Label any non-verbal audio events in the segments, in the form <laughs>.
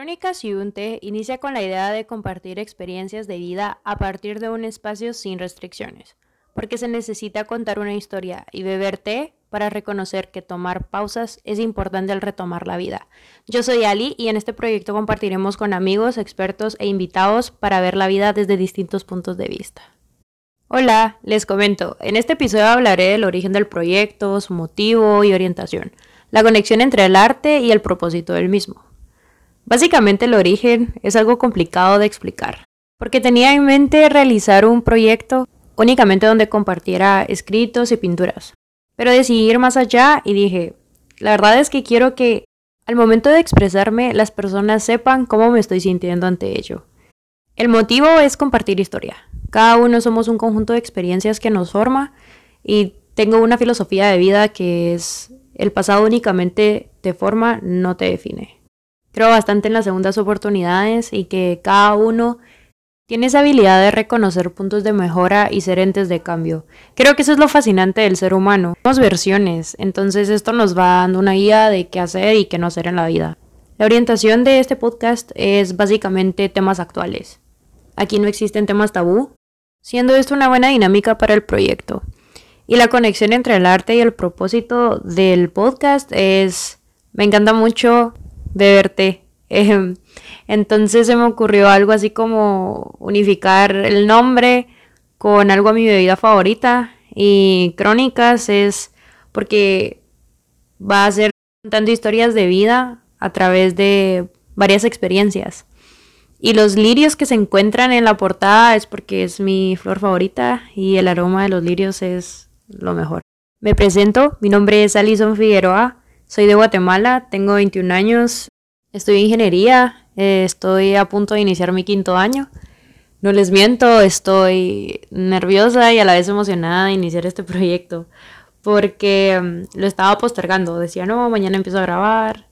Crónicas y un té inicia con la idea de compartir experiencias de vida a partir de un espacio sin restricciones, porque se necesita contar una historia y beber té para reconocer que tomar pausas es importante al retomar la vida. Yo soy Ali y en este proyecto compartiremos con amigos, expertos e invitados para ver la vida desde distintos puntos de vista. Hola, les comento, en este episodio hablaré del origen del proyecto, su motivo y orientación, la conexión entre el arte y el propósito del mismo. Básicamente el origen es algo complicado de explicar, porque tenía en mente realizar un proyecto únicamente donde compartiera escritos y pinturas, pero decidí ir más allá y dije, la verdad es que quiero que al momento de expresarme las personas sepan cómo me estoy sintiendo ante ello. El motivo es compartir historia. Cada uno somos un conjunto de experiencias que nos forma y tengo una filosofía de vida que es el pasado únicamente te forma, no te define. Creo bastante en las segundas oportunidades y que cada uno tiene esa habilidad de reconocer puntos de mejora y ser entes de cambio. Creo que eso es lo fascinante del ser humano. Somos versiones, entonces esto nos va dando una guía de qué hacer y qué no hacer en la vida. La orientación de este podcast es básicamente temas actuales. Aquí no existen temas tabú, siendo esto una buena dinámica para el proyecto. Y la conexión entre el arte y el propósito del podcast es, me encanta mucho beberte. Em, entonces se me ocurrió algo así como unificar el nombre con algo a mi bebida favorita. Y Crónicas es porque va a ser contando historias de vida a través de varias experiencias. Y los lirios que se encuentran en la portada es porque es mi flor favorita y el aroma de los lirios es lo mejor. Me presento, mi nombre es Alison Figueroa, soy de Guatemala, tengo 21 años, estudio ingeniería eh, estoy a punto de iniciar mi quinto año. No les miento, estoy nerviosa y a la vez emocionada de iniciar este <laughs> proyecto porque mm, lo estaba postergando. Decía, no, mañana empiezo a grabar,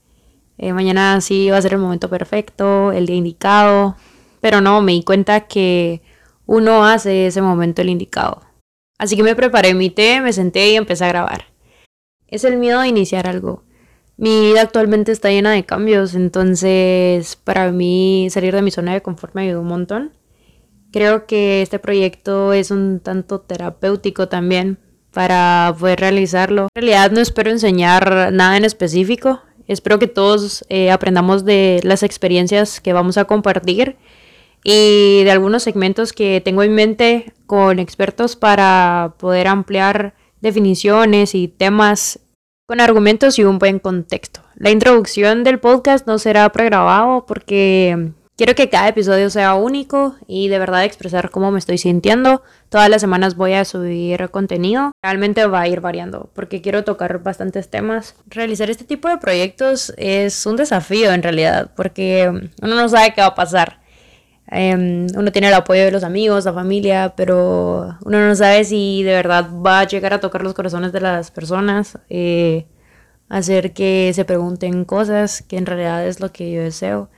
eh, mañana sí va a ser el momento perfecto, el día indicado, pero no, me di cuenta que uno hace ese momento el indicado. Así que me preparé mi té, me senté y empecé a grabar. Es el miedo de iniciar algo. Mi vida actualmente está llena de cambios, entonces para mí salir de mi zona de confort me ayudó un montón. Creo que este proyecto es un tanto terapéutico también para poder realizarlo. En realidad no espero enseñar nada en específico, espero que todos eh, aprendamos de las experiencias que vamos a compartir y de algunos segmentos que tengo en mente con expertos para poder ampliar definiciones y temas con argumentos y un buen contexto. La introducción del podcast no será pregrabado porque quiero que cada episodio sea único y de verdad expresar cómo me estoy sintiendo. Todas las semanas voy a subir contenido. Realmente va a ir variando porque quiero tocar bastantes temas. Realizar este tipo de proyectos es un desafío en realidad porque uno no sabe qué va a pasar. Em, uno tiene el apoyo de los amigos, la familia, pero uno no sabe si de verdad va a llegar a tocar los corazones de las personas, eh, hacer que se pregunten cosas que en realidad es lo que yo deseo,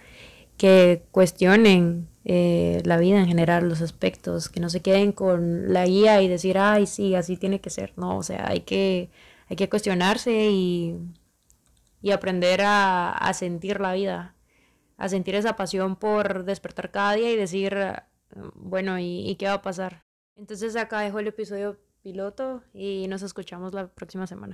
que cuestionen eh, la vida en general, los aspectos, que no se queden con la guía y decir, ay, sí, así tiene que ser, no, o sea, hay que, hay que cuestionarse y, y aprender a, a sentir la vida a sentir esa pasión por despertar cada día y decir, bueno, ¿y, qué va a pasar? Entonces acá dejo el episodio piloto y nos escuchamos la próxima semana.